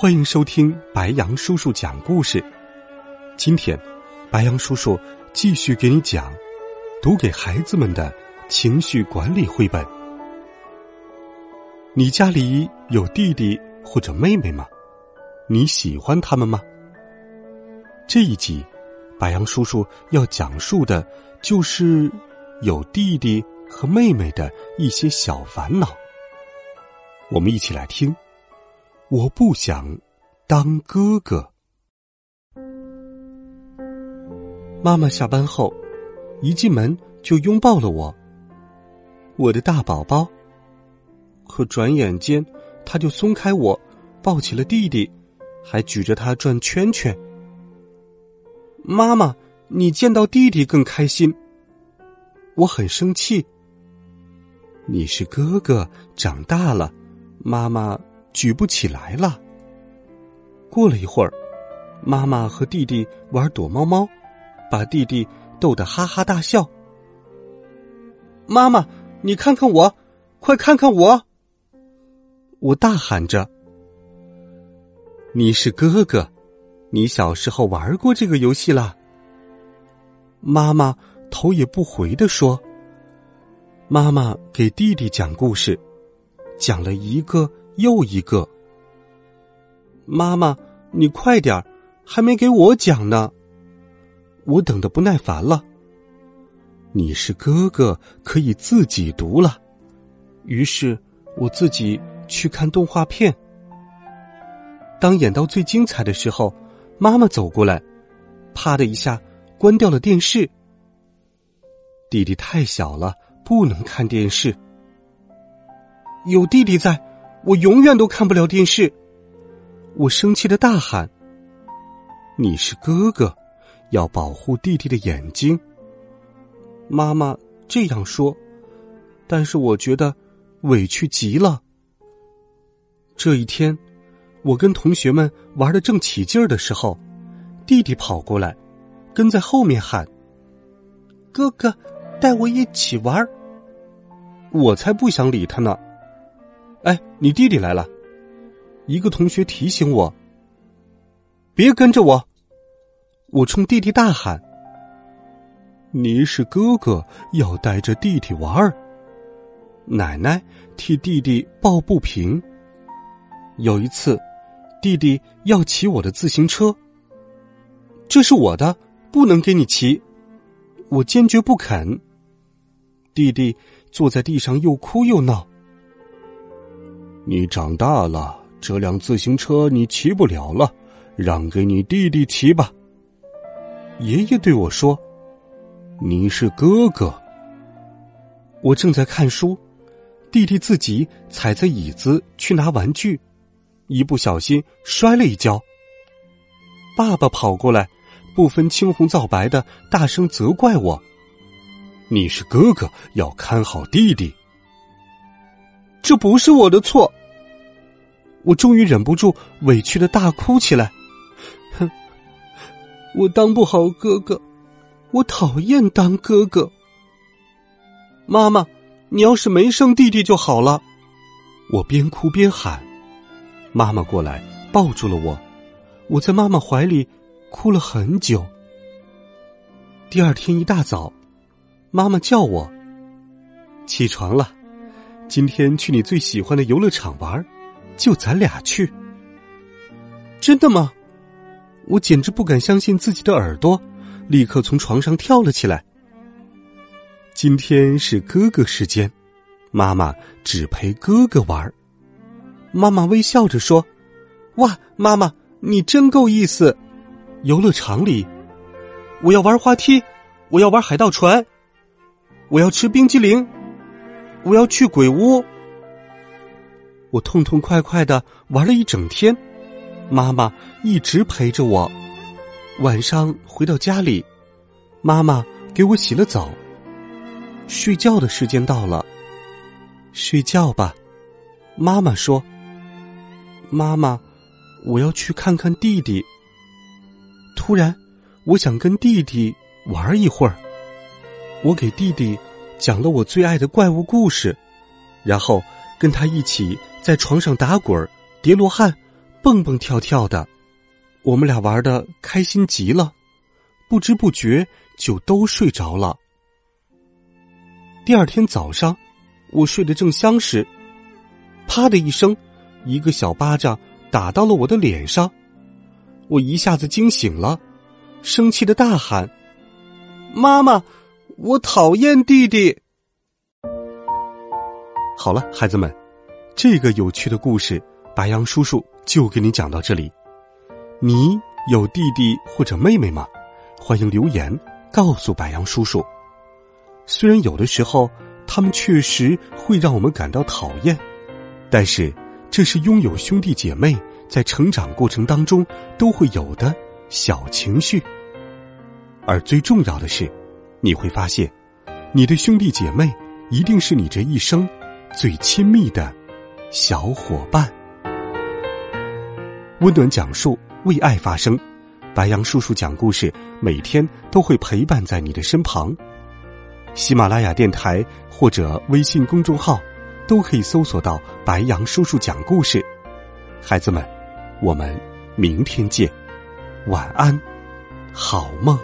欢迎收听白杨叔叔讲故事。今天，白杨叔叔继续给你讲读给孩子们的情绪管理绘本。你家里有弟弟或者妹妹吗？你喜欢他们吗？这一集，白杨叔叔要讲述的就是有弟弟和妹妹的一些小烦恼。我们一起来听。我不想当哥哥。妈妈下班后，一进门就拥抱了我，我的大宝宝。可转眼间，他就松开我，抱起了弟弟，还举着他转圈圈。妈妈，你见到弟弟更开心。我很生气。你是哥哥，长大了。妈妈举不起来了。过了一会儿，妈妈和弟弟玩躲猫猫，把弟弟逗得哈哈大笑。妈妈，你看看我，快看看我！我大喊着：“你是哥哥，你小时候玩过这个游戏啦。”妈妈头也不回的说：“妈妈给弟弟讲故事。”讲了一个又一个。妈妈，你快点还没给我讲呢，我等的不耐烦了。你是哥哥，可以自己读了。于是我自己去看动画片。当演到最精彩的时候，妈妈走过来，啪的一下关掉了电视。弟弟太小了，不能看电视。有弟弟在，我永远都看不了电视。我生气的大喊：“你是哥哥，要保护弟弟的眼睛。”妈妈这样说，但是我觉得委屈极了。这一天，我跟同学们玩的正起劲儿的时候，弟弟跑过来，跟在后面喊：“哥哥，带我一起玩。”我才不想理他呢。哎，你弟弟来了！一个同学提醒我：“别跟着我！”我冲弟弟大喊：“你是哥哥，要带着弟弟玩儿。”奶奶替弟弟抱不平。有一次，弟弟要骑我的自行车，这是我的，不能给你骑。我坚决不肯。弟弟坐在地上又哭又闹。你长大了，这辆自行车你骑不了了，让给你弟弟骑吧。爷爷对我说：“你是哥哥。”我正在看书，弟弟自己踩着椅子去拿玩具，一不小心摔了一跤。爸爸跑过来，不分青红皂白的大声责怪我：“你是哥哥，要看好弟弟。”这不是我的错。我终于忍不住委屈的大哭起来。哼，我当不好哥哥，我讨厌当哥哥。妈妈，你要是没生弟弟就好了。我边哭边喊。妈妈过来抱住了我，我在妈妈怀里哭了很久。第二天一大早，妈妈叫我起床了。今天去你最喜欢的游乐场玩，就咱俩去。真的吗？我简直不敢相信自己的耳朵，立刻从床上跳了起来。今天是哥哥时间，妈妈只陪哥哥玩。妈妈微笑着说：“哇，妈妈你真够意思！游乐场里，我要玩滑梯，我要玩海盗船，我要吃冰激凌。”我要去鬼屋。我痛痛快快的玩了一整天，妈妈一直陪着我。晚上回到家里，妈妈给我洗了澡。睡觉的时间到了，睡觉吧。妈妈说：“妈妈，我要去看看弟弟。”突然，我想跟弟弟玩一会儿。我给弟弟讲了我最爱的怪物故事，然后跟他一起在床上打滚、叠罗汉、蹦蹦跳跳的。我们俩玩的开心极了，不知不觉就都睡着了。第二天早上，我睡得正香时，啪的一声，一个小巴掌打到了我的脸上，我一下子惊醒了，生气的大喊：“妈妈，我讨厌弟弟！”好了，孩子们，这个有趣的故事，白羊叔叔就给你讲到这里。你有弟弟或者妹妹吗？欢迎留言告诉白羊叔叔。虽然有的时候他们确实会让我们感到讨厌，但是这是拥有兄弟姐妹在成长过程当中都会有的小情绪。而最重要的是，你会发现，你的兄弟姐妹一定是你这一生最亲密的小伙伴。温暖讲述，为爱发声，白杨叔叔讲故事，每天都会陪伴在你的身旁。喜马拉雅电台或者微信公众号，都可以搜索到白杨叔叔讲故事。孩子们，我们明天见，晚安，好梦。